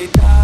deitar.